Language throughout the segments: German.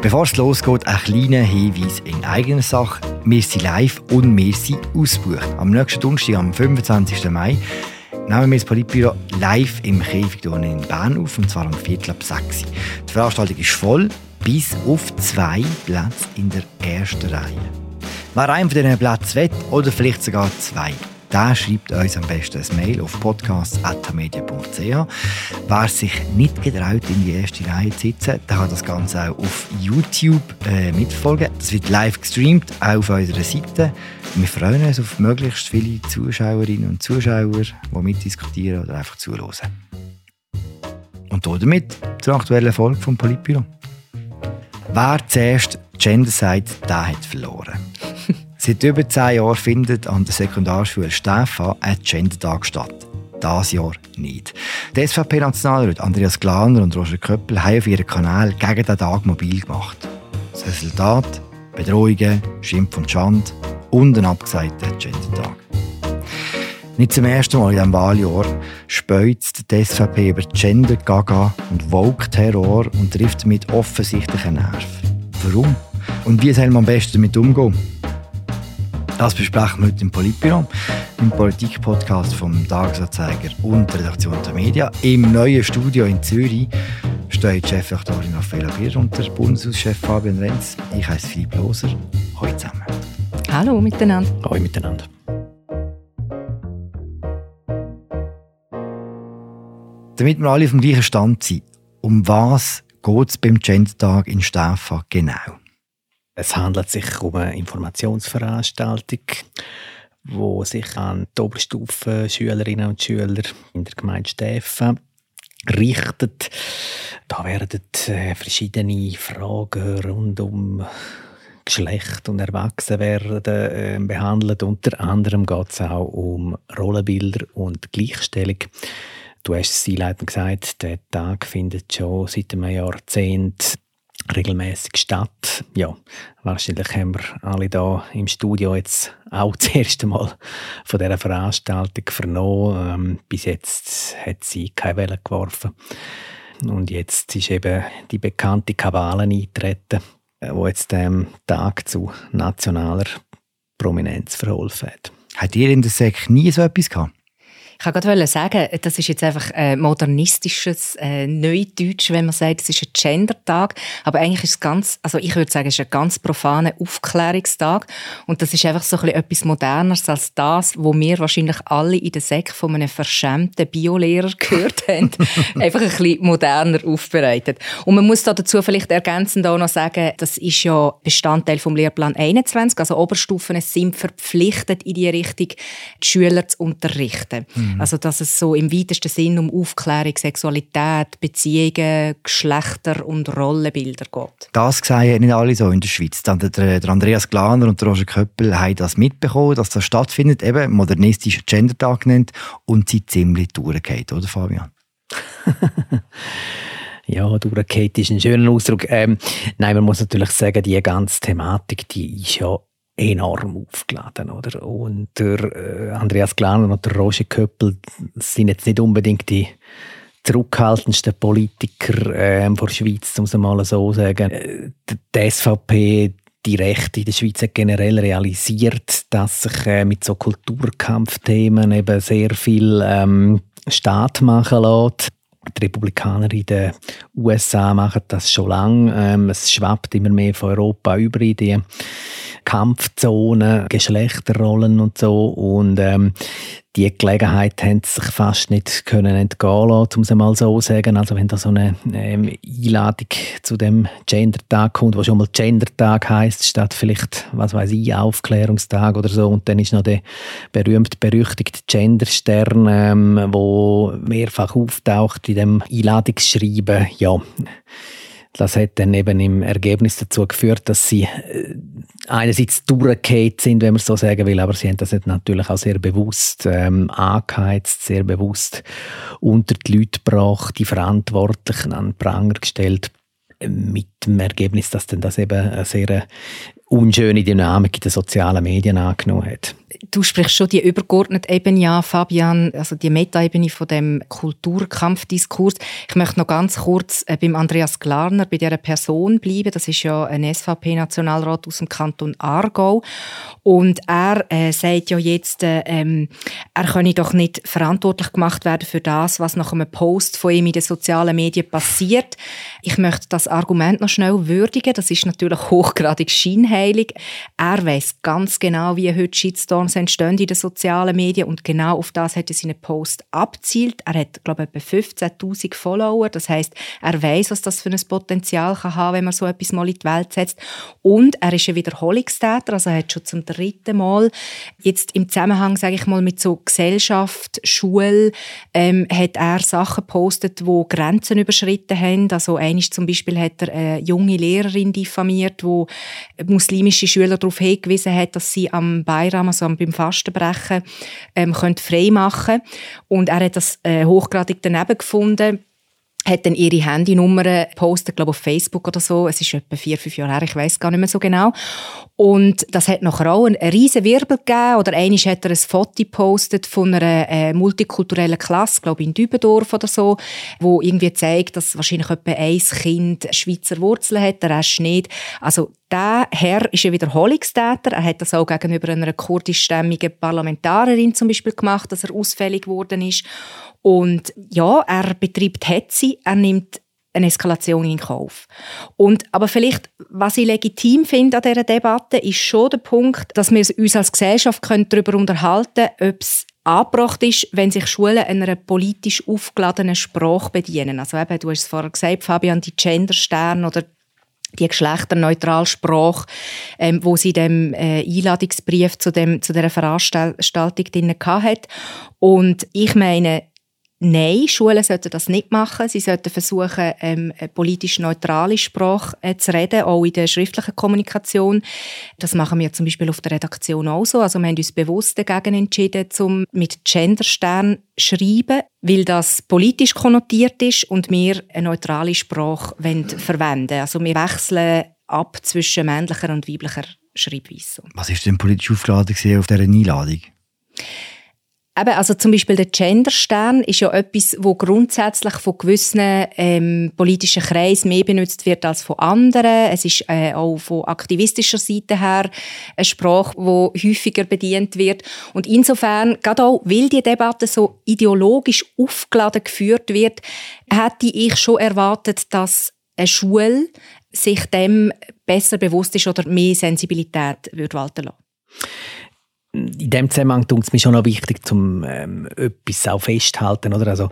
Bevor es losgeht, ein kleiner Hinweis in eigener Sache. Wir sind live und wir sind ausgebucht. Am nächsten Donnerstag, am 25. Mai, nehmen wir das Politbüro live im Käfig in Bern auf, und zwar um Viertel ab 6 Die Veranstaltung ist voll, bis auf zwei Plätze in der ersten Reihe. Wer einen von diesen Plätzen will, oder vielleicht sogar zwei, der schreibt uns am besten ein Mail auf podcast.media.ch. Wer sich nicht getraut, in die erste Reihe zu sitzen, der kann das Ganze auch auf YouTube äh, mitverfolgen. Das wird live gestreamt, auch auf unserer Seite. Wir freuen uns auf möglichst viele Zuschauerinnen und Zuschauer, die mitdiskutieren oder einfach zuhören. Und damit zur aktuellen Folge vom Politbüro. Wer zuerst Gender sagt, der hat verloren. Seit über zehn Jahren findet an der Sekundarschule Stefan ein Gender-Tag statt. Das Jahr nicht. Die SVP-Nationalräte Andreas Glaner und Roger Köppel haben auf ihren Kanal gegen den Tag mobil gemacht. Das Resultat? Bedrohungen, Schimpf und Schand und ein abgesagter Gender-Tag. Nicht zum ersten Mal in diesem Wahljahr speuzt die SVP über Gender-Gaga und Vogue-Terror und trifft damit offensichtlichen Nerv. Warum? Und wie soll man am besten damit umgehen? Das besprechen wir heute im Politbüro, im Politik-Podcast vom Tagesanzeiger und der Redaktion der Media. Im neuen Studio in Zürich steht Chefredaktorin Raffaella Bier und der Bundeshauschef Fabian Renz. Ich heiße Philipp Loser. Hallo zusammen. Hallo miteinander. Hallo miteinander. Damit wir alle auf dem gleichen Stand sind, um was geht es beim Gender-Tag in Staffa genau? Es handelt sich um eine Informationsveranstaltung, wo sich an die Oberstufen Schülerinnen und Schüler in der Gemeinde Steffen richtet. Da werden äh, verschiedene Fragen rund um Geschlecht und Erwachsenwerden äh, behandelt. Unter anderem geht es auch um Rollenbilder und Gleichstellung. Du hast es einleitend gesagt, der Tag findet schon seit einem Jahrzehnt regelmäßig statt. Ja, wahrscheinlich haben wir alle da im Studio jetzt auch das erste Mal von dieser Veranstaltung vernommen. Ähm, bis jetzt hat sie keine Welle geworfen. Und jetzt ist eben die bekannte Kabale eingetreten, äh, wo jetzt dem Tag zu nationaler Prominenz verholfen hat. Hat ihr in der SEC nie so etwas gehabt? Ich wollte gerade sagen, das ist jetzt einfach ein modernistisches äh, Neudeutsch, wenn man sagt, es ist ein Gender-Tag. Aber eigentlich ist es ganz, also ich würde sagen, es ist ein ganz profaner Aufklärungstag. Und das ist einfach so ein bisschen etwas Moderneres als das, wo wir wahrscheinlich alle in der Sek von einem verschämten Biolehrer gehört haben. einfach ein bisschen moderner aufbereitet. Und man muss da dazu vielleicht ergänzend auch noch sagen, das ist ja Bestandteil vom Lehrplan 21. Also Oberstufen sind verpflichtet, in die Richtung die Schüler zu unterrichten. Mhm. Mhm. Also dass es so im weitesten Sinn um Aufklärung, Sexualität, Beziehungen, Geschlechter und Rollenbilder geht. Das sehen nicht alle so in der Schweiz. Der, der Andreas Glaner und der Roger Köppel haben das mitbekommen, dass das stattfindet, eben modernistischer Gendertag genannt und sie ziemlich durchgeht, oder Fabian? Ja, durchgeht ist ein schöner Ausdruck. Ähm, nein, man muss natürlich sagen, die ganze Thematik, die ist ja enorm aufgeladen. Oder? Und der äh, Andreas Glaner und der Roger Köppel sind jetzt nicht unbedingt die zurückhaltendsten Politiker äh, der Schweiz, um es mal so zu sagen. Äh, die SVP, die Rechte in der Schweiz hat generell realisiert, dass sich äh, mit so Kulturkampfthemen eben sehr viel ähm, Staat machen lässt. Die Republikaner in den USA machen das schon lange. Ähm, es schwappt immer mehr von Europa über in die Kampfzonen, Geschlechterrollen und so. Und ähm, die Gelegenheit haben sich fast nicht können entgehen lassen, um es mal so zu sagen. Also wenn da so eine ähm, Einladung zu dem Gender-Tag kommt, wo schon mal Gender-Tag heisst, statt vielleicht, was weiß ich, Aufklärungstag oder so. Und dann ist noch der berühmt-berüchtigte Gender-Stern, ähm, wo mehrfach auftaucht in dem Einladungsschreiben. Ja, das hat dann eben im Ergebnis dazu geführt, dass sie äh, einerseits durchgehend sind, wenn man so sagen will, aber sie haben das natürlich auch sehr bewusst ähm, angeheizt, sehr bewusst unter die Leute gebracht, die Verantwortlichen an den Pranger gestellt, mit dem Ergebnis, dass dann das eben eine sehr unschöne Dynamik in den sozialen Medien angenommen hat. Du sprichst schon die übergeordnete Ebene an, Fabian, also die Metaebene von dem Kulturkampfdiskurs. Ich möchte noch ganz kurz äh, beim Andreas Glarner, bei dieser Person bleiben. Das ist ja ein SVP-Nationalrat aus dem Kanton Aargau. Und er äh, sagt ja jetzt, äh, ähm, er könne doch nicht verantwortlich gemacht werden für das, was nach einem Post von ihm in den sozialen Medien passiert. Ich möchte das Argument noch schnell würdigen. Das ist natürlich hochgradig scheinheilig. Er weiß ganz genau, wie heute Shitstorm Shitstorms entstehen in den sozialen Medien und genau auf das hat er seinen Post abzielt. Er hat, glaube ich, etwa 15'000 Follower. Das heißt, er weiß, was das für ein Potenzial kann haben, wenn man so etwas mal in die Welt setzt. Und er ist ein Wiederholungstäter, also er hat schon zum dritten Mal jetzt im Zusammenhang, sage ich mal, mit so Gesellschaft, Schule, ähm, hat er Sachen gepostet, wo Grenzen überschritten haben. Also eines zum Beispiel hat er eine junge Lehrerin diffamiert, wo muslimische Schüler darauf hingewiesen hat, dass sie am Bayram, also beim Fastenbrechen ähm, frei machen Und er hat das äh, hochgradig daneben gefunden hat dann ihre Handynummer gepostet, glaube auf Facebook oder so. Es ist etwa vier, fünf Jahre her, ich weiß gar nicht mehr so genau. Und das hat nachher auch einen, riesen Wirbel gegeben. Oder einmal hat er ein Foto gepostet von einer äh, multikulturellen Klasse, glaube in Dübendorf oder so, wo irgendwie zeigt, dass wahrscheinlich etwa ein Kind Schweizer Wurzeln hat, der Rest nicht. Also der Herr ist ein Wiederholungstäter. Er hat das auch gegenüber einer kurdischstämmigen Parlamentarierin zum Beispiel gemacht, dass er ausfällig geworden ist. Und ja, er betreibt Hetze, er nimmt eine Eskalation in Kauf. Und, aber vielleicht, was ich legitim finde an dieser Debatte, ist schon der Punkt, dass wir uns als Gesellschaft darüber unterhalten können, ob es angebracht ist, wenn sich Schulen einer politisch aufgeladenen Sprache bedienen. Also eben, du hast es vorher gesagt, Fabian, die Gendersterne oder die geschlechterneutrale Sprache, ähm, wo sie dem äh, Einladungsbrief zu dem zu der Veranstaltung drin hat. Und ich meine, Nein, Schulen sollten das nicht machen. Sie sollten versuchen, ähm, politisch neutrale Sprache äh, zu reden, auch in der schriftlichen Kommunikation. Das machen wir zum Beispiel auf der Redaktion auch so. Also wir haben uns bewusst dagegen entschieden, zum mit Genderstern schreiben, weil das politisch konnotiert ist und wir eine neutrale Sprache verwenden. Also wir wechseln ab zwischen männlicher und weiblicher Schreibweise. Was ist denn politisch aufgeladen auf dieser Einladung? Eben, also zum Beispiel der Genderstern ist ja etwas, wo grundsätzlich von gewissen ähm, politischen Kreisen mehr benutzt wird als von anderen. Es ist äh, auch von aktivistischer Seite her eine Sprache, die häufiger bedient wird. Und insofern, gerade auch, weil die Debatte so ideologisch aufgeladen geführt wird, hätte ich schon erwartet, dass eine Schule sich dem besser bewusst ist oder mehr Sensibilität würde walten lassen in dem Zusammenhang tut es mir schon noch wichtig, zum ähm, etwas auch festzuhalten. Oder? Also,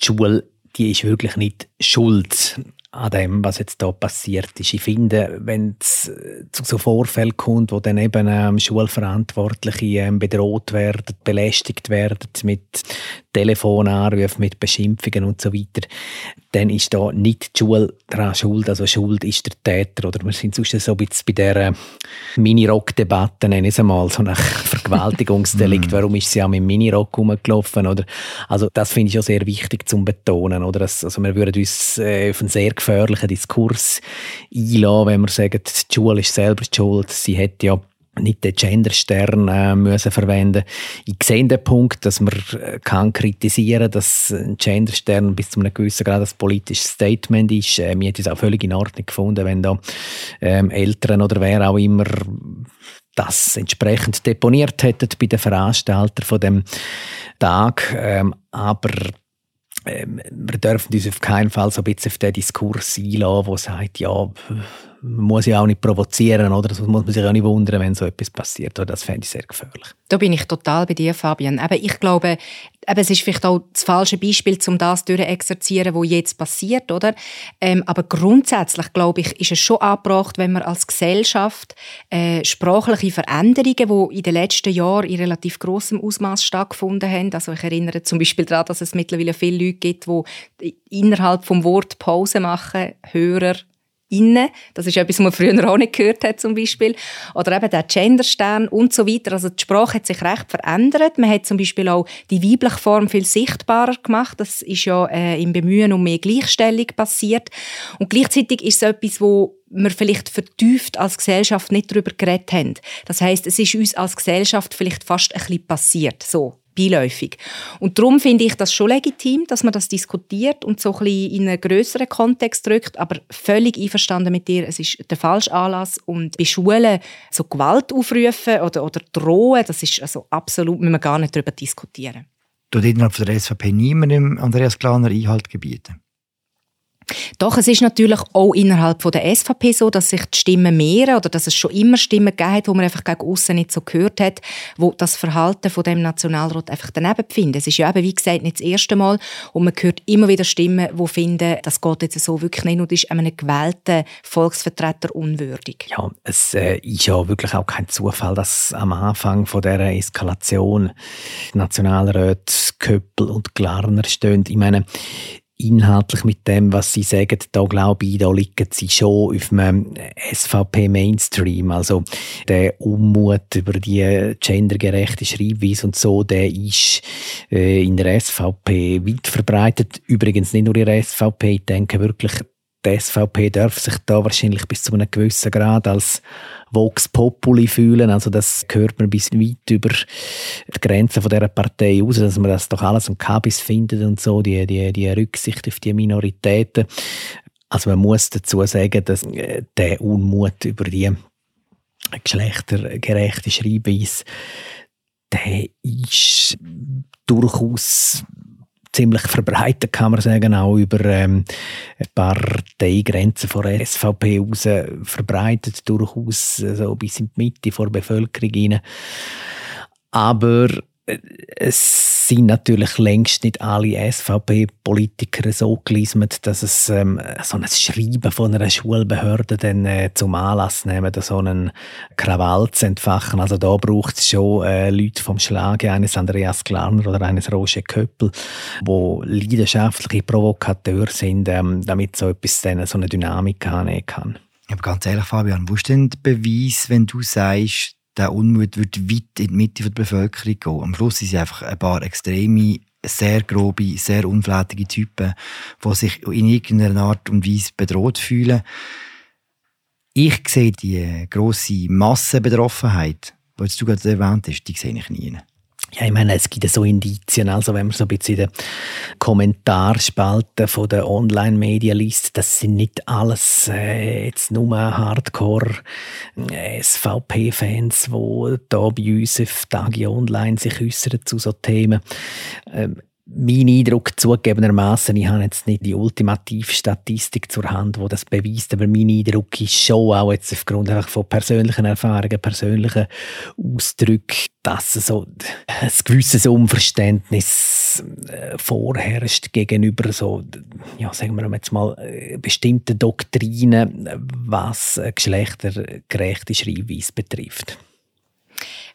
die Schule die ist wirklich nicht schuld an dem, was jetzt da passiert ist. Ich finde, wenn es äh, zu so Vorfällen kommt, wo dann eben ähm, Schulverantwortliche ähm, bedroht werden, belästigt werden mit Telefonanrufen, mit Beschimpfungen und so weiter, dann ist da nicht die Schule daran schuld. Also Schuld ist der Täter. Oder wir sind sonst so ein bisschen bei dieser Mini-Rock-Debatte, nenne ich es einmal, so nach Vergewaltigungsdelikt. Warum ist sie auch mit Mini-Rock rumgelaufen? Oder? Also das finde ich auch sehr wichtig zu betonen. Oder? Also wir würden uns äh, auf einen sehr gefährlichen Diskurs einladen, wenn wir sagen, die Schule ist selber schuld. Sie hat ja nicht den Genderstern äh, müssen verwenden. Ich sehe den Punkt, dass man äh, kann kritisieren, dass ein Genderstern bis zu einem gewissen Grad ein politisches Statement ist. Äh, mir hat es auch völlig in Ordnung gefunden, wenn da ähm, Eltern oder wer auch immer das entsprechend deponiert hätten bei den Veranstaltern von dem Tag. Ähm, aber ähm, wir dürfen uns auf keinen Fall so ein bisschen auf den Diskurs einlassen, der sagt, ja, man muss ja auch nicht provozieren, oder? Das muss man sich auch nicht wundern, wenn so etwas passiert. Oder? Das fände ich sehr gefährlich. Da bin ich total bei dir, Fabian. Aber ich glaube, eben, es ist vielleicht auch das falsche Beispiel, um das durchexerzieren, was jetzt passiert, oder? Ähm, aber grundsätzlich, glaube ich, ist es schon angebracht, wenn wir als Gesellschaft äh, sprachliche Veränderungen, die in den letzten Jahren in relativ großem Ausmaß stattgefunden haben, also ich erinnere zum Beispiel daran, dass es mittlerweile viele Leute gibt, die innerhalb vom Wort Pause machen, Hörer, Innen. Das ist etwas, was man früher auch nicht gehört hat, zum Beispiel. Oder eben der Genderstern und so weiter. Also die Sprache hat sich recht verändert. Man hat zum Beispiel auch die weibliche Form viel sichtbarer gemacht. Das ist ja äh, im Bemühen um mehr Gleichstellung passiert. Und gleichzeitig ist es etwas, wo wir vielleicht vertieft als Gesellschaft nicht darüber geredet haben. Das heißt, es ist uns als Gesellschaft vielleicht fast ein bisschen passiert. So beiläufig. Und darum finde ich das schon legitim, dass man das diskutiert und so ein bisschen in einen größeren Kontext drückt, aber völlig einverstanden mit dir, es ist der falsche Anlass und bei Schulen so Gewalt aufrufen oder, oder drohen, das ist also absolut, müssen wir gar nicht darüber diskutieren. Tut innerhalb der SVP niemandem Andreas Glaner Einhalt gebieten? Doch, es ist natürlich auch innerhalb der SVP so, dass sich die Stimmen mehren oder dass es schon immer Stimmen gegeben hat, wo man einfach gegen außen nicht so gehört hat, wo das Verhalten von dem Nationalrat einfach daneben befinden. Es ist ja eben, wie gesagt, nicht das erste Mal und man hört immer wieder Stimmen, die finden, das geht jetzt so wirklich nicht und ist einem gewählten Volksvertreter unwürdig. Ja, es äh, ist ja wirklich auch kein Zufall, dass am Anfang von der Eskalation Nationalrat Köppel und Glarner stehen. Ich meine, inhaltlich mit dem, was Sie sagen, da glaube ich, da liegen Sie schon auf dem SVP-Mainstream. Also der Unmut über die gendergerechte Schreibweise und so, der ist äh, in der SVP weit verbreitet. Übrigens nicht nur in der SVP, ich denke wirklich, die SVP darf sich da wahrscheinlich bis zu einem gewissen Grad als Vox Populi fühlen. Also das gehört man bis weit über die Grenzen von dieser Partei raus, dass man das doch alles am Kabis findet und so, die, die, die Rücksicht auf die Minoritäten. Also man muss dazu sagen, dass äh, der Unmut über die geschlechtergerechte Schreibweise, der ist durchaus ziemlich verbreitet, kann man sagen, auch über ähm, ein paar Parteigrenzen von der SVP raus verbreitet, durchaus äh, so bis in die Mitte der Bevölkerung hinein. Aber es sind natürlich längst nicht alle SVP-Politiker so gelismet, dass es ähm, so ein Schreiben von einer Schulbehörde dann äh, zum Anlass nehmen, so einen Krawall zu entfachen. Also da braucht es schon äh, Leute vom Schlage eines Andreas Glarner oder eines Roger Köppel, wo leidenschaftliche Provokateure sind, ähm, damit so etwas dann so eine Dynamik annehmen kann. Aber ganz ehrlich, Fabian, wo ist denn der Beweis, wenn du sagst, der Unmut wird weit in die Mitte der Bevölkerung gehen. Am Schluss sind es einfach ein paar extreme, sehr grobe, sehr unflätige Typen, die sich in irgendeiner Art und Weise bedroht fühlen. Ich sehe die grosse Massenbetroffenheit, die du gerade erwähnt hast, die sehe ich nie. Ja, ich meine, es gibt so Indizien, also wenn man so ein bisschen in den Kommentarspalten von der Online-Medien liest, das sind nicht alles äh, jetzt nur Hardcore-SVP-Fans, äh, die da bei uns auf Tagi Online sich äußern zu so Themen. Ähm, mein Eindruck zugegebenermaßen, ich habe jetzt nicht die ultimative Statistik zur Hand, wo das beweist, aber mein Eindruck ist schon auch jetzt aufgrund von persönlichen Erfahrungen, persönlichen Ausdrücken, dass so ein gewisses Unverständnis äh, vorherrscht gegenüber so, ja, sagen wir jetzt mal, äh, bestimmten Doktrinen, was geschlechtergerechte Schreibweise betrifft.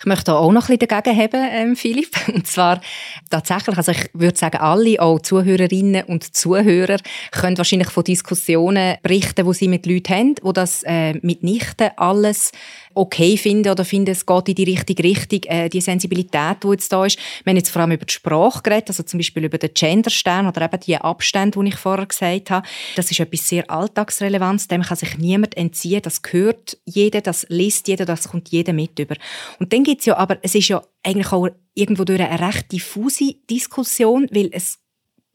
Ich möchte auch noch ein bisschen dagegen haben, ähm, Philipp. Und zwar tatsächlich, also ich würde sagen, alle, auch Zuhörerinnen und Zuhörer, können wahrscheinlich von Diskussionen berichten, wo sie mit Leuten haben, wo das äh, mitnichten alles okay finden oder finden, es geht in die richtige Richtung. Äh, die Sensibilität, die jetzt da ist. Wir haben jetzt vor allem über die Sprache geredet, also zum Beispiel über den Genderstern oder eben die Abstände, die ich vorher gesagt habe. Das ist etwas sehr Alltagsrelevantes, dem kann sich niemand entziehen. Das gehört jeder, das liest jeder, das kommt jeder mit über. Und dann gibt's ja, aber es ist ja eigentlich auch irgendwo durch eine recht diffuse Diskussion, weil es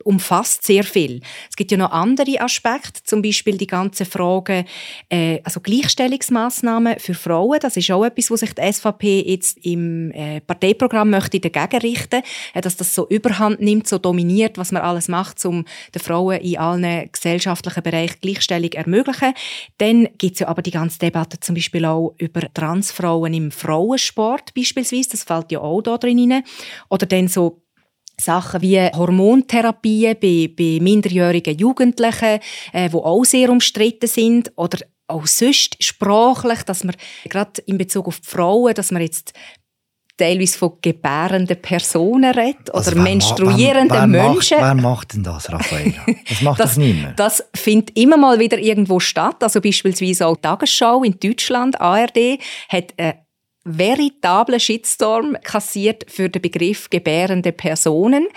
umfasst sehr viel. Es gibt ja noch andere Aspekte, zum Beispiel die ganze Frage, äh, also Gleichstellungsmaßnahmen für Frauen. Das ist auch etwas, wo sich die SVP jetzt im äh, Parteiprogramm möchte dagegen richten, äh, dass das so Überhand nimmt, so dominiert, was man alles macht, um den Frauen in allen gesellschaftlichen Bereichen Gleichstellung ermöglichen. Dann gibt es ja aber die ganze Debatte zum Beispiel auch über Transfrauen im Frauensport beispielsweise. Das fällt ja auch da drin rein. Oder dann so Sachen wie Hormontherapien bei, bei minderjährigen Jugendlichen, äh, wo auch sehr umstritten sind, oder auch sonst sprachlich, dass man gerade in Bezug auf die Frauen, dass man jetzt teilweise von gebärenden Personen redet oder Also ma- menstruierenden wer, wer Menschen. Macht, wer macht denn das, Raffaella? Das macht das, nicht mehr. Das findet immer mal wieder irgendwo statt. Also beispielsweise auch die Tagesschau in Deutschland, ARD, hat einen veritablen Shitstorm kassiert für den Begriff gebärende Personen.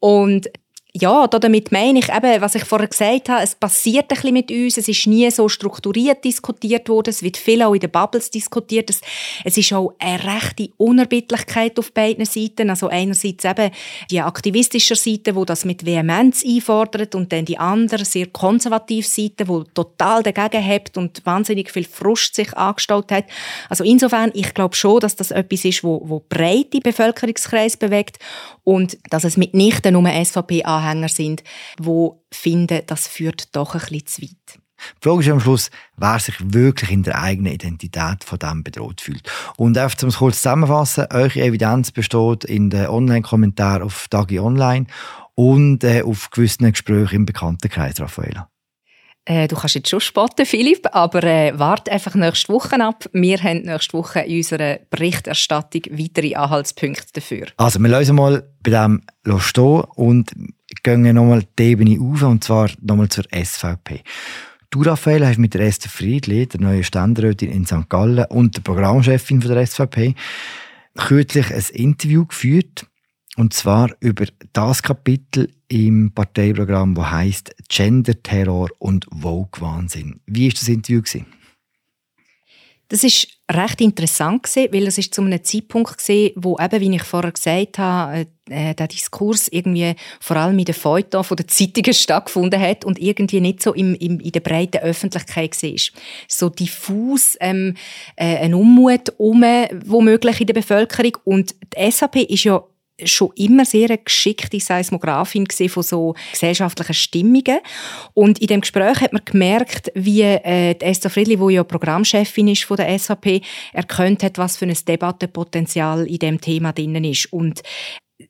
Und ja, damit meine ich eben, was ich vorher gesagt habe, es passiert ein bisschen mit uns, es ist nie so strukturiert diskutiert worden, es wird viel auch in den Bubbles diskutiert, es, es ist auch eine rechte Unerbittlichkeit auf beiden Seiten, also einerseits eben die aktivistische Seite, wo das mit Vehemenz einfordert und dann die andere sehr konservative Seite, wo total dagegen hebt und wahnsinnig viel Frust sich angestaut hat. Also insofern, ich glaube schon, dass das etwas ist, wo, wo breite Bevölkerungskreis bewegt und dass es mitnichten nur SVP-Anhänger sind, wo finden, das führt doch ein bisschen zu weit. Die Frage ist am Schluss, wer sich wirklich in der eigenen Identität von dem bedroht fühlt. Und einfach zum es kurz zusammenfassen, eure Evidenz besteht in den Online-Kommentaren auf Dagi Online und äh, auf gewissen Gesprächen im Bekanntenkreis, Raffaella. Äh, du kannst jetzt schon spotten, Philipp, aber äh, warte einfach nächste Woche ab. Wir haben nächste Woche in unserer Berichterstattung weitere Anhaltspunkte dafür. Also, wir lösen mal bei dem stehen und gehen nochmal die Ebene auf, und zwar nochmal zur SVP. Du, Raphael, hast mit der Esther Friedli, der neuen Ständerätin in St. Gallen und der Programmchefin von der SVP, kürzlich ein Interview geführt. Und zwar über das Kapitel im Parteiprogramm, das heißt Gender-Terror und Vogue-Wahnsinn. Wie war das Interview? Gewesen? Das ist recht interessant gewesen, weil es ist zu einem Zeitpunkt gewesen, wo eben, wie ich vorher gesagt habe, äh, der Diskurs irgendwie vor allem in den Feuilleton von den Zeitungen stattgefunden hat und irgendwie nicht so im, im, in der breiten Öffentlichkeit war. So diffus ähm, äh, ein Unmut um, womöglich in der Bevölkerung und die SAP ist ja schon immer sehr eine geschickte Seismografin von so gesellschaftlichen Stimmungen. Und in dem Gespräch hat man gemerkt, wie äh, Esther Friedli, die ja Programmchefin ist von der SAP, erkannt hat, was für ein Debattenpotenzial in dem Thema drin ist. Und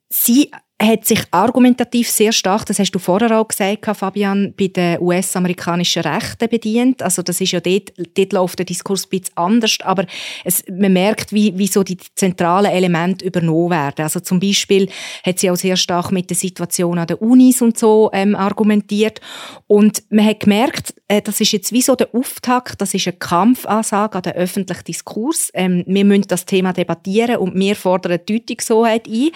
sie hat sich argumentativ sehr stark, das hast du vorher auch gesagt, Fabian, bei den US-amerikanischen Rechten bedient. Also das ist ja dort, dort läuft der Diskurs ein bisschen anders, aber es, man merkt, wie, wie so die zentralen Elemente übernommen werden. Also zum Beispiel hat sie auch sehr stark mit der Situation an den Unis und so ähm, argumentiert und man hat gemerkt, äh, das ist jetzt wie so der Auftakt, das ist eine Kampfansage an den öffentlichen Diskurs. Ähm, wir müssen das Thema debattieren und wir fordern Deutungshoheit ein,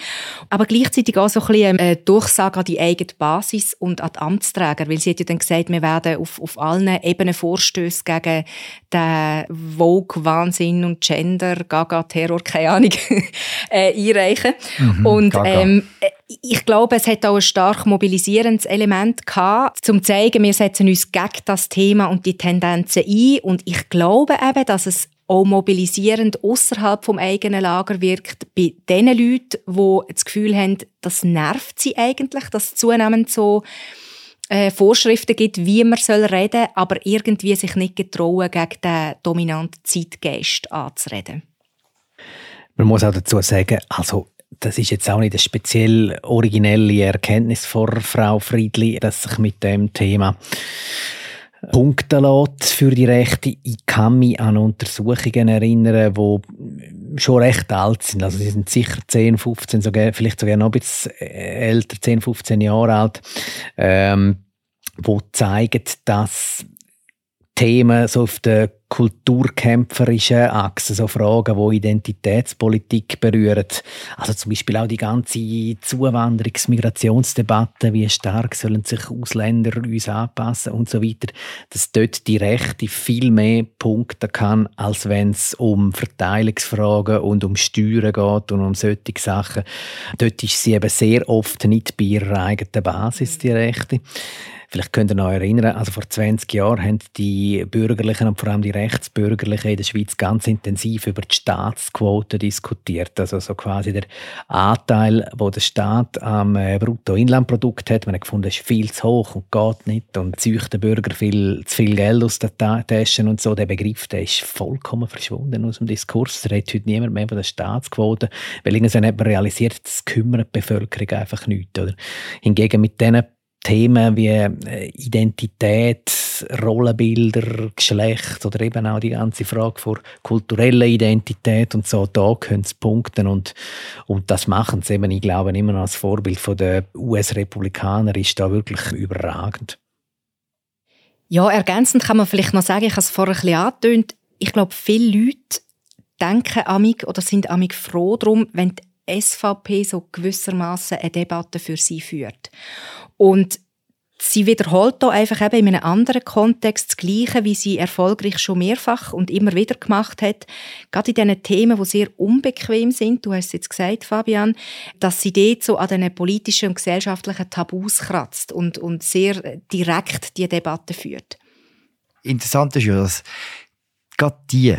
aber gleichzeitig auch ein bisschen eine Durchsage an die eigene Basis und an die Amtsträger, weil sie hat ja dann gesagt, wir werden auf, auf allen Ebenen Vorstöße gegen den Vogue-Wahnsinn und Gender, Gaga-Terror, keine Ahnung, äh, einreichen. Mhm, und ähm, ich glaube, es hat auch ein stark mobilisierendes Element gehabt, zum zu zeigen, wir setzen uns gegen das Thema und die Tendenzen ein. Und ich glaube eben, dass es auch mobilisierend außerhalb vom eigenen Lager wirkt bei den Leuten, die das Gefühl haben, das nervt sie eigentlich, dass es zunehmend so äh, Vorschriften gibt, wie man soll reden, aber irgendwie sich nicht getrauen, gegen den dominanten Zeitgeist anzureden. Man muss auch dazu sagen, also das ist jetzt auch nicht eine speziell originelle Erkenntnis von Frau Friedli, dass sich mit dem Thema punkten lässt für die Rechte. Ich kann mich an Untersuchungen erinnern, die schon recht alt sind. Also sie sind sicher 10, 15, sogar, vielleicht sogar noch ein bisschen älter, 10, 15 Jahre alt, ähm, wo zeigen, dass Themen so auf der kulturkämpferischen Achse, so Fragen, die Identitätspolitik berühren. Also zum Beispiel auch die ganze Zuwanderungs-, Migrationsdebatte, wie stark sollen sich Ausländer uns anpassen und so weiter, dass dort die Rechte viel mehr punkten kann, als wenn es um Verteilungsfragen und um Steuern geht und um solche Sachen. Dort ist sie eben sehr oft nicht bei ihrer eigenen Basis, die Rechte. Vielleicht könnt ihr noch erinnern, also vor 20 Jahren haben die Bürgerlichen und vor allem die Rechtsbürgerlichen in der Schweiz ganz intensiv über die Staatsquote diskutiert. Also so quasi der Anteil, wo der Staat am äh, Bruttoinlandprodukt hat. Man hat gefunden, ist viel zu hoch und geht nicht und zieht den Bürger viel, zu viel Geld aus den Taschen und so. Der Begriff, der ist vollkommen verschwunden aus dem Diskurs. Es redet heute niemand mehr von der Staatsquote, weil irgendwann hat man realisiert, das kümmert die Bevölkerung einfach nicht. Oder? Hingegen mit diesen Themen wie äh, Identität, Rollenbilder, Geschlecht oder eben auch die ganze Frage vor kultureller Identität und so, da können sie punkten und, und das machen sie eben, ich glaube, immer noch als Vorbild der US-Republikaner ist da wirklich überragend. Ja, ergänzend kann man vielleicht noch sagen, ich habe es vorher ein bisschen angetönt, ich glaube, viele Leute denken amig oder sind amig froh darum, wenn die SVP so gewissermaßen eine Debatte für sie führt. Und sie wiederholt da einfach eben in einem anderen Kontext das Gleiche, wie sie erfolgreich schon mehrfach und immer wieder gemacht hat. Gerade in diesen Themen, die sehr unbequem sind, du hast es jetzt gesagt, Fabian, dass sie dort so an den politischen und gesellschaftlichen Tabus kratzt und, und sehr direkt die Debatte führt. Interessant ist ja, dass gerade die,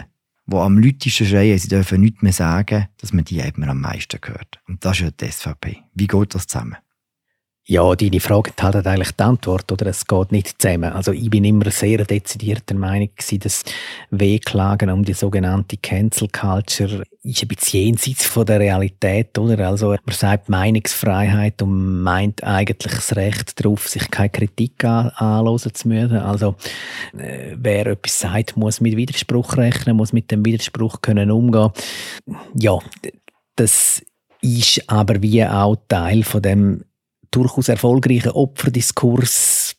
die am lautesten schreien, sie dürfen nichts mehr sagen, dass man die eben am meisten hört. Und das ist ja die SVP. Wie geht das zusammen? Ja, deine Frage hat eigentlich die Antwort, oder? Es geht nicht zusammen. Also ich bin immer sehr dezidiert der Meinung dass Wehklagen um die sogenannte Cancel Culture ist ein bisschen jenseits von der Realität, oder? Also man sagt Meinungsfreiheit und meint eigentlich das Recht darauf, sich keine Kritik an zu müssen. Also äh, wer etwas sagt, muss mit Widerspruch rechnen, muss mit dem Widerspruch können umgehen. Ja, das ist aber wie auch Teil von dem durchaus erfolgreichen Opferdiskurs,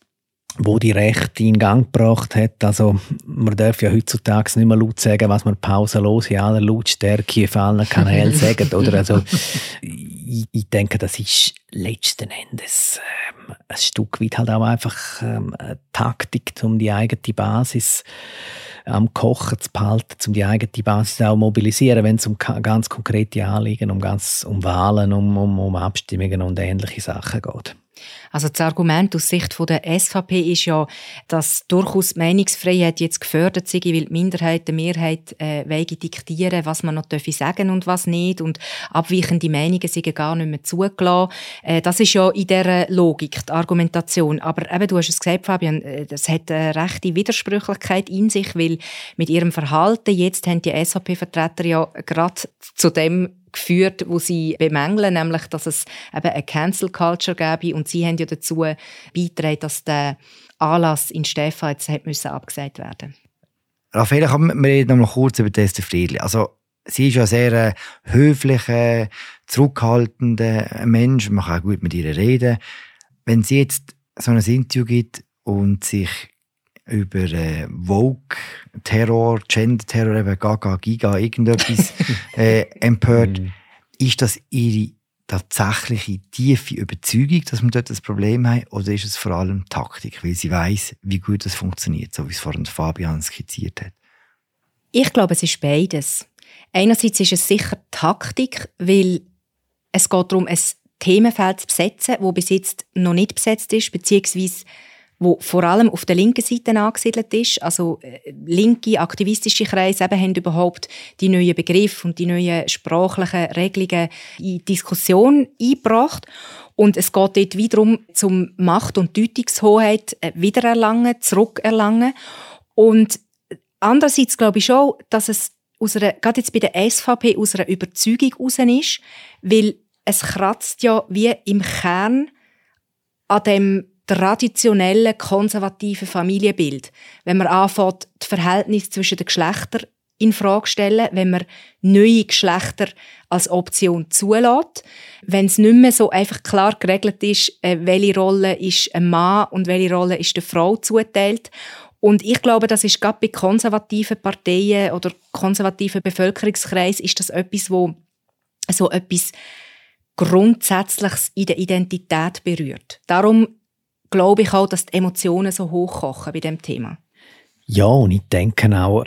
wo die Rechte in Gang gebracht hat. Also man darf ja heutzutage nicht mehr laut sagen, was man pausenlos in aller Lautstärke auf allen Kanälen sagt. Oder? Also, ich, ich, denke, das ist letzten Endes ähm, ein Stück weit halt auch einfach ähm, eine Taktik, um die eigene Basis am Kochen zu behalten, um die eigene Basis auch mobilisieren, wenn es um ganz konkrete Anliegen, um, ganz, um Wahlen, um, um, um Abstimmungen und ähnliche Sachen geht. Also das Argument aus Sicht der SVP ist ja, dass durchaus Meinungsfreiheit jetzt gefördert sei, weil die Minderheit der Mehrheit äh, wege diktieren, was man noch sagen und was nicht und abweichende Meinungen sind gar nicht mehr zugelassen. Äh, das ist ja in dieser Logik die Argumentation. Aber eben, du hast es gesagt, Fabian, äh, das hat eine rechte Widersprüchlichkeit in sich, weil mit ihrem Verhalten jetzt haben die SVP-Vertreter ja gerade zu dem geführt, wo sie bemängeln, nämlich, dass es eben eine Cancel Culture gäbe und sie haben ja dazu beigetragen, dass der Anlass in Stefan jetzt hat müssen abgesagt werden. Raffaele, wir reden noch kurz über Esther Friedli. Also sie ist ja ein sehr äh, höflicher, zurückhaltender Mensch. Man kann auch gut mit ihr reden. Wenn sie jetzt so ein Interview gibt und sich über äh, Vogue, Terror, Gender-Terror, eben Gaga, Giga, irgendetwas äh, empört. Mm. Ist das ihre tatsächliche tiefe Überzeugung, dass wir dort ein Problem haben, oder ist es vor allem Taktik, weil sie weiß, wie gut das funktioniert, so wie es vorhin Fabian skizziert hat? Ich glaube, es ist beides. Einerseits ist es sicher Taktik, weil es geht darum, ein Themenfeld zu besetzen, das bis jetzt noch nicht besetzt ist, beziehungsweise wo vor allem auf der linken Seite angesiedelt ist. Also äh, linke aktivistische Kreise eben haben überhaupt die neuen Begriffe und die neuen sprachlichen Regelungen in Diskussion eingebracht. Und es geht dort wiederum zum Macht- und Deutungshoheit äh, wiedererlangen, zurückerlangen. Und andererseits glaube ich schon, dass es aus einer, gerade jetzt bei der SVP aus einer Überzeugung raus ist, weil es kratzt ja wie im Kern an dem traditionellen konservativen Familienbild. Wenn man anfängt, das Verhältnis zwischen den Geschlechtern in Frage stellen, wenn man neue Geschlechter als Option zulässt, wenn es nicht mehr so einfach klar geregelt ist, äh, welche Rolle ist ein Mann und welche Rolle ist der Frau zuteilt. Und ich glaube, das ist gerade bei konservativen Parteien oder konservativen Bevölkerungskreisen ist das etwas, wo so etwas Grundsätzliches in der Identität berührt. Darum glaube ich auch, dass die Emotionen so hochkochen bei dem Thema. Ja, und ich denke auch,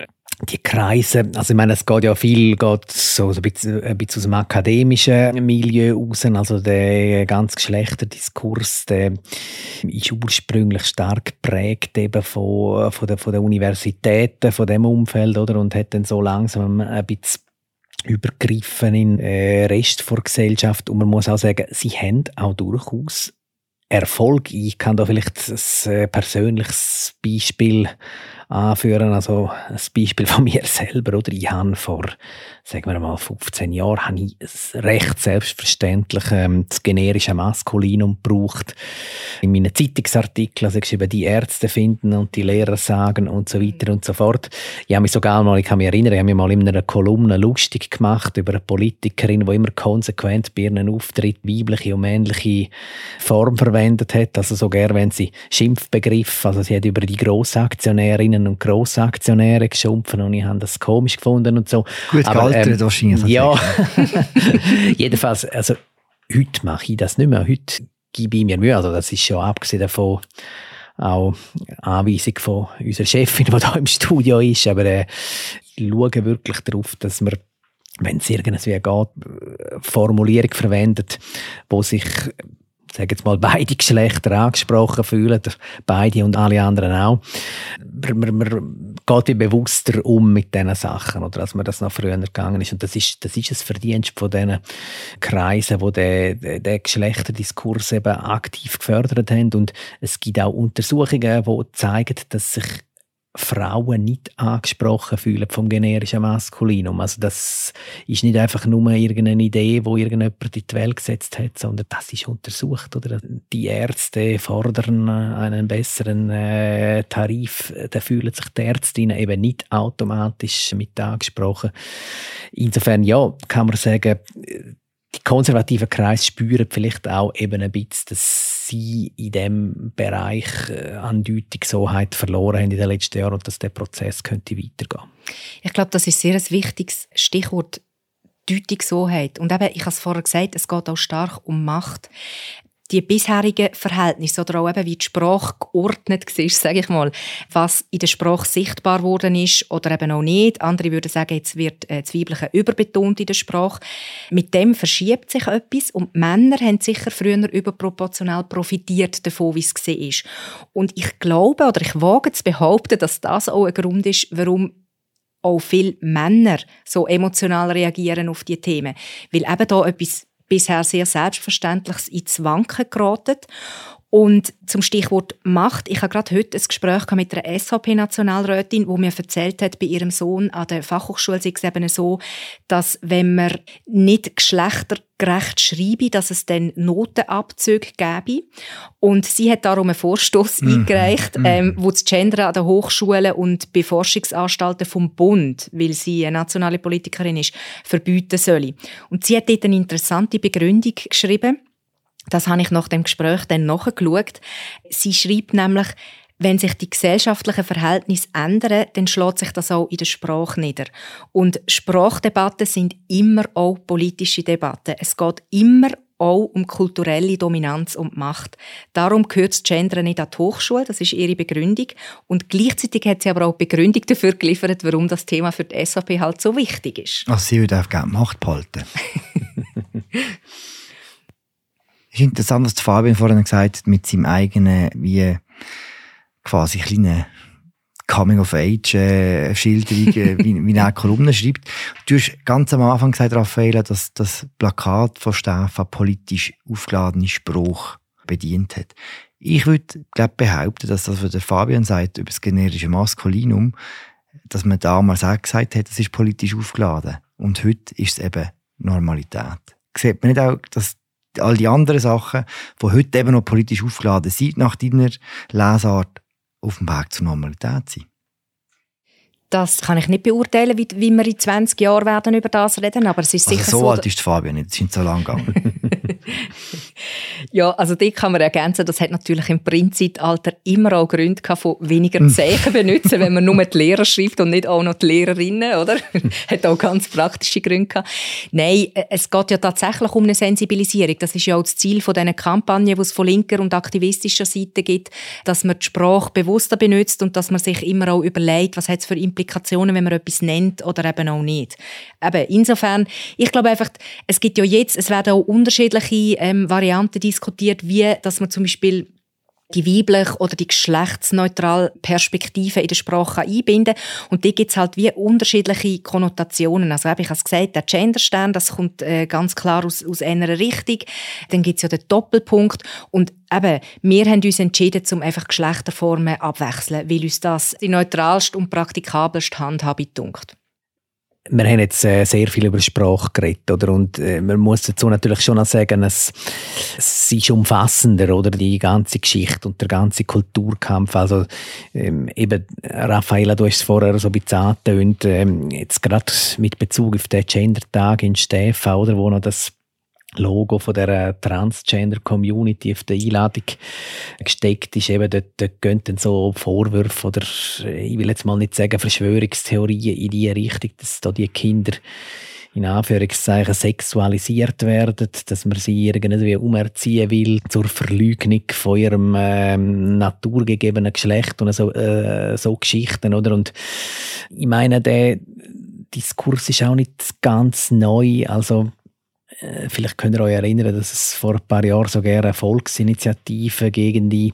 die Kreise, also ich meine, es geht ja viel geht so, ein, bisschen, ein bisschen aus dem akademischen Milieu raus, also der ganz Geschlechterdiskurs, der ist ursprünglich stark geprägt eben von, von, der, von der Universitäten, von dem Umfeld, oder, und hat dann so langsam ein bisschen übergriffen in den äh, Rest der Gesellschaft und man muss auch sagen, sie haben auch durchaus Erfolg. Ich kann da vielleicht ein äh, persönliches Beispiel anführen. Also ein Beispiel von mir selber. Oder ich habe vor, sagen wir mal, 15 Jahren habe ich recht selbstverständlich ähm, das generische Maskulinum gebraucht. In meinen Zeitungsartikeln also geschrieben, die Ärzte finden und die Lehrer sagen und so weiter und so fort. Ich habe mich sogar mal, ich kann mich erinnern, ich habe mich mal in einer Kolumne lustig gemacht über eine Politikerin, die immer konsequent bei ihren Auftritt weibliche und männliche Form verwendet hat. Also sogar wenn sie Schimpfbegriff, also sie hat über die Grossaktionärinnen und Grossaktionäre geschumpfen und ich habe das komisch gefunden und so. Gut gealtert ähm, wahrscheinlich. Ja, jedenfalls, also heute mache ich das nicht mehr. Heute gebe ich mir Mühe. Also das ist schon abgesehen davon auch Anweisung von unserer Chefin, die hier im Studio ist. Aber äh, ich schaue wirklich darauf, dass wir wenn es irgendwie geht, Formulierung verwendet, wo sich sage jetzt mal, beide Geschlechter angesprochen fühlen, beide und alle anderen auch. Man, man, geht bewusster um mit diesen Sachen, oder als man das noch früher gegangen ist. Und das ist, das ist ein Verdienst von diesen Kreisen, die den, den Geschlechterdiskurs eben aktiv gefördert haben. Und es gibt auch Untersuchungen, die zeigen, dass sich Frauen nicht angesprochen fühlen vom generischen Maskulinum. Also das ist nicht einfach nur irgendeine Idee, wo irgendjemand in die Welt gesetzt hat, sondern das ist untersucht. Oder die Ärzte fordern einen besseren äh, Tarif, da fühlen sich die Ärztinnen eben nicht automatisch mit angesprochen. Insofern ja, kann man sagen, die konservativen Kreise spüren vielleicht auch eben ein bisschen, dass sie in dem Bereich äh, an Deutungshoheit verloren haben in den letzten Jahren und dass der Prozess könnte weitergehen. Ich glaube, das ist sehr ein wichtiges Stichwort. Deutungshoheit. Und eben, ich habe es vorher gesagt, es geht auch stark um Macht die bisherigen Verhältnisse oder auch eben wie die Sprache geordnet war, sage ich mal, was in der Sprache sichtbar worden ist oder eben auch nicht. Andere würden sagen, jetzt wird äh, das Weibliche überbetont in der Sprache. Mit dem verschiebt sich etwas und Männer haben sicher früher überproportional profitiert davon, wie es war. Und ich glaube oder ich wage zu behaupten, dass das auch ein Grund ist, warum auch viele Männer so emotional reagieren auf die Themen. Weil eben da etwas bisher sehr Selbstverständliches ins Wanken geraten. Und zum Stichwort Macht. Ich habe gerade heute ein Gespräch mit einer SVP-Nationalrätin, wo mir erzählt hat, bei ihrem Sohn an der Fachhochschule sei es eben so, dass wenn man nicht geschlechtergerecht schreibe, dass es dann Notenabzüge gäbe. Und sie hat darum einen Vorstoß mhm. eingereicht, mhm. ähm, wo das Gender an den Hochschulen und bei Forschungsanstalten vom Bund, weil sie eine nationale Politikerin ist, verbieten soll. Und sie hat dort eine interessante Begründung geschrieben das habe ich nach dem Gespräch dann nachgeschaut. Sie schreibt nämlich, wenn sich die gesellschaftlichen Verhältnisse ändern, dann schlägt sich das auch in der Sprache nieder. Und Sprachdebatten sind immer auch politische Debatten. Es geht immer auch um kulturelle Dominanz und Macht. Darum gehört das Gender nicht an die Hochschule, das ist ihre Begründung. Und gleichzeitig hat sie aber auch Begründung dafür geliefert, warum das Thema für die SVP halt so wichtig ist. Also sie würde auch gerne Macht behalten. Es ist interessant, was Fabian vorhin gesagt hat, mit seinem eigenen, wie quasi kleinen Coming-of-Age-Schilderung, äh, wie, wie er Kolumnen schreibt. Du hast ganz am Anfang gesagt, Raffaella, dass das Plakat von Stefan politisch aufgeladene Spruch bedient hat. Ich würde glaub, behaupten, dass das, was der Fabian sagt über das generische Maskulinum, dass man damals auch gesagt hat, das ist politisch aufgeladen. Und heute ist es eben Normalität. Sieht man nicht auch, dass all die anderen Sachen, die heute eben noch politisch aufgeladen sind, nach deiner Lesart auf dem Weg zur Normalität sind? Das kann ich nicht beurteilen, wie, wie wir in 20 Jahren werden über das reden, aber es ist also sicher so. so alt ist Fabian nicht, es sind so lang gegangen. ja, also die kann man ergänzen, das hat natürlich im Printzeitalter immer auch Gründe gehabt, von weniger hm. Zeichen benutzen, wenn man nur die Lehrer schreibt und nicht auch noch die Lehrerinnen, oder? hat auch ganz praktische Gründe gehabt. Nein, es geht ja tatsächlich um eine Sensibilisierung. Das ist ja auch das Ziel von diesen Kampagnen, die es von linker und aktivistischer Seite gibt, dass man die Sprache bewusster benutzt und dass man sich immer auch überlegt, was hat es für Implikationen wenn man etwas nennt oder eben auch nicht. Eben, insofern, ich glaube einfach, es gibt ja jetzt, es werden auch unterschiedliche ähm, Varianten diskutiert, wie, dass man zum Beispiel die weibliche oder die geschlechtsneutrale Perspektive in der Sprache einbinden Und die gibt es halt wie unterschiedliche Konnotationen. Also ich habe es gesagt, der Genderstern, das kommt äh, ganz klar aus, aus einer Richtung. Dann gibt es ja den Doppelpunkt. Und eben, wir haben uns entschieden, um einfach Geschlechterformen abwechseln, weil uns das die neutralste und praktikabelste Handhabung dunkt wir haben jetzt äh, sehr viel über Sprache geredet, oder? Und äh, man muss dazu natürlich schon noch sagen, es, es ist umfassender, oder? Die ganze Geschichte und der ganze Kulturkampf. Also, ähm, eben, Raffaella, du hast es vorher so ein bisschen angetönt, ähm, jetzt gerade mit Bezug auf den Gender-Tag in Stefan, oder? Wo noch das Logo von der Transgender Community auf der Einladung gesteckt ist, eben dort, dort gehen dann so Vorwürfe oder ich will jetzt mal nicht sagen Verschwörungstheorien in die Richtung, dass da die Kinder in Anführungszeichen sexualisiert werden, dass man sie irgendwie umerziehen will zur Verleugnung von ihrem ähm, naturgegebenen Geschlecht und so, äh, so Geschichten, oder? Und ich meine, der Diskurs ist auch nicht ganz neu, also äh, vielleicht könnt ihr euch erinnern, dass es vor ein paar Jahren sogar eine Volksinitiative gegen die,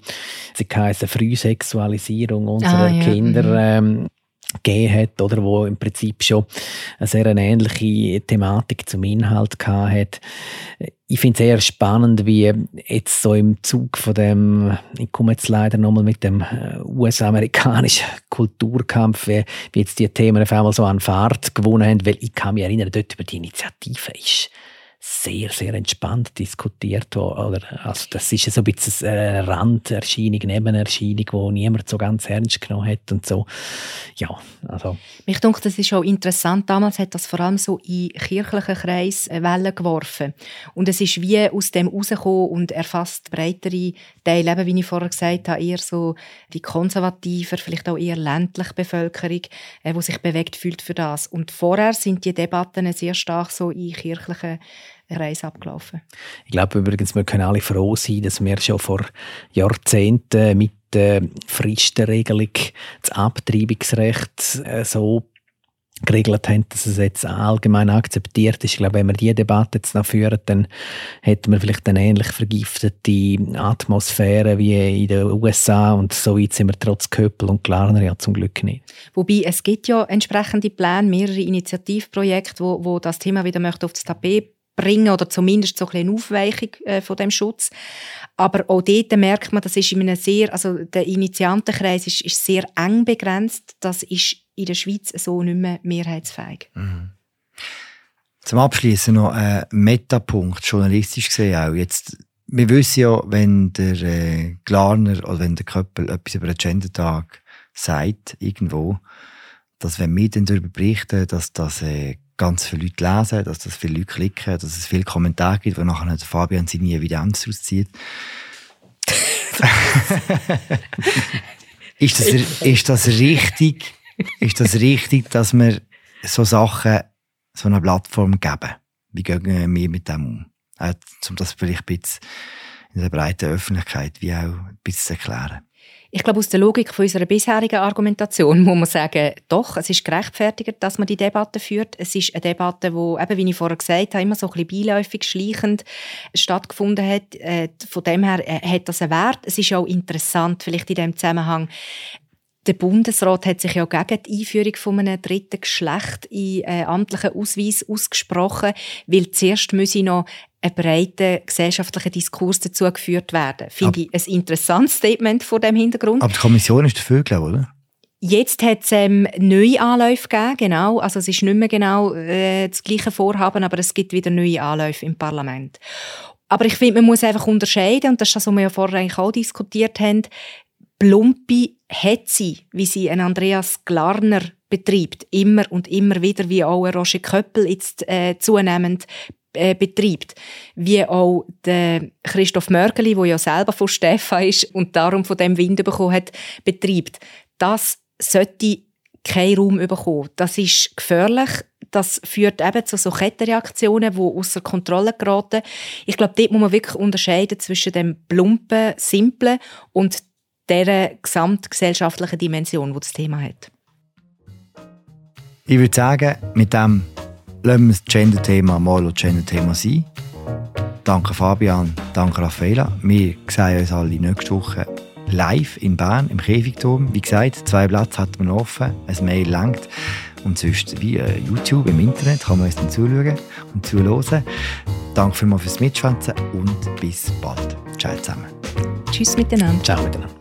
sie heisst Frühsexualisierung unserer ah, ja. Kinder mhm. ähm, gegeben hat, oder wo im Prinzip schon eine sehr ähnliche Thematik zum Inhalt hat. Ich finde es sehr spannend, wie jetzt so im Zug von dem, ich komme jetzt leider nochmal mit dem äh, US-amerikanischen Kulturkampf, wie, wie jetzt die Themen auf einmal so an Fahrt gewonnen haben, weil ich kann mich erinnern, dort über die Initiative ist sehr, sehr entspannt diskutiert Oder, also das ist so ein bisschen eine Randerscheinung, Nebenerscheinung, die niemand so ganz ernst genommen hat und so. Ja, also. Mich denke, das ist auch interessant. Damals hat das vor allem so in kirchlichen Kreis Wellen geworfen. Und es ist wie aus dem rausgekommen und erfasst breitere Eben, wie ich vorher gesagt habe, eher so die konservativer, vielleicht auch eher ländliche Bevölkerung, äh, die sich bewegt fühlt für das. Und vorher sind die Debatten sehr stark so in kirchlichen Reise abgelaufen. Ich glaube übrigens, wir können alle froh sein, dass wir schon vor Jahrzehnten mit der Fristenregelung das Abtreibungsrecht äh, so geregelt haben, dass es jetzt allgemein akzeptiert ist. Ich glaube, wenn wir diese Debatte jetzt noch führen, dann hätten wir vielleicht eine ähnlich vergiftete Atmosphäre wie in den USA und so weit sind wir trotz Köppel und Klarner ja zum Glück nicht. Wobei, es gibt ja entsprechende Pläne, mehrere Initiativprojekte, wo, wo das Thema wieder möchte auf das Tapet bringen oder zumindest so eine Aufweichung äh, von dem Schutz. Aber auch dort merkt man, das ist in einem sehr, also der Initiantenkreis ist, ist sehr eng begrenzt. Das ist in der Schweiz so nicht mehr mehrheitsfähig. Mhm. Zum Abschließen noch ein Metapunkt, journalistisch gesehen auch. Jetzt, wir wissen ja, wenn der äh, Glarner oder wenn der Köppel etwas über den Gender-Tag sagt, irgendwo, dass wenn wir dann darüber berichten, dass das äh, ganz viele Leute lesen, dass das viele Leute klicken, dass es viele Kommentare gibt, wo nachher Fabian seine Evidenz auszieht. ist, das, ist das richtig? Ist das richtig, dass wir so Sachen, so eine Plattform geben? Wie gehen wir mit dem um? Äh, um das vielleicht ein bisschen in der breiten Öffentlichkeit wie auch ein bisschen zu erklären. Ich glaube, aus der Logik von unserer bisherigen Argumentation muss man sagen, doch, es ist gerechtfertigt, dass man die Debatte führt. Es ist eine Debatte, die, eben, wie ich vorher gesagt habe, immer so ein bisschen beiläufig, schleichend stattgefunden hat. Äh, von dem her äh, hat das einen Wert. Es ist auch interessant, vielleicht in diesem Zusammenhang, der Bundesrat hat sich ja gegen die Einführung von einem dritten Geschlecht in äh, amtlichen Ausweis ausgesprochen, weil zuerst müsse noch ein breiter gesellschaftlicher Diskurs dazu geführt werden. Finde ich ein interessantes Statement vor dem Hintergrund. Aber die Kommission ist dafür, glaube ich, oder? Jetzt hat es ähm, neue Anläufe gegeben, genau. Also es ist nicht mehr genau äh, das gleiche Vorhaben, aber es gibt wieder neue Anläufe im Parlament. Aber ich finde, man muss einfach unterscheiden, und das ist das, was wir ja vorher eigentlich auch diskutiert haben, plumpe Hetze, wie sie ein Andreas Glarner betreibt, immer und immer wieder, wie auch ein Roger Köppel jetzt äh, zunehmend äh, betreibt, wie auch der Christoph Mörgeli, der ja selber von Stefan ist und darum von dem Wind bekommen hat, betreibt. Das sollte keinen Raum bekommen. Das ist gefährlich. Das führt eben zu so Kettenreaktionen, die außer Kontrolle geraten. Ich glaube, dort muss man wirklich unterscheiden zwischen dem plumpen, simplen und der gesamtgesellschaftlichen Dimension, die das Thema hat. Ich würde sagen, mit dem lassen wir das Gender-Thema mal das Gender-Thema sein. Danke Fabian, danke Raffaella. Wir sehen uns alle nächste Woche live in Bern im Käfigturm. Wie gesagt, zwei Plätze hat man offen, ein Mail langt. Und sonst wie äh, YouTube im Internet kann man uns dann zuschauen und zuhören. Danke vielmals fürs Mitschwätzen und bis bald. Ciao zusammen. Tschüss miteinander. Ciao miteinander.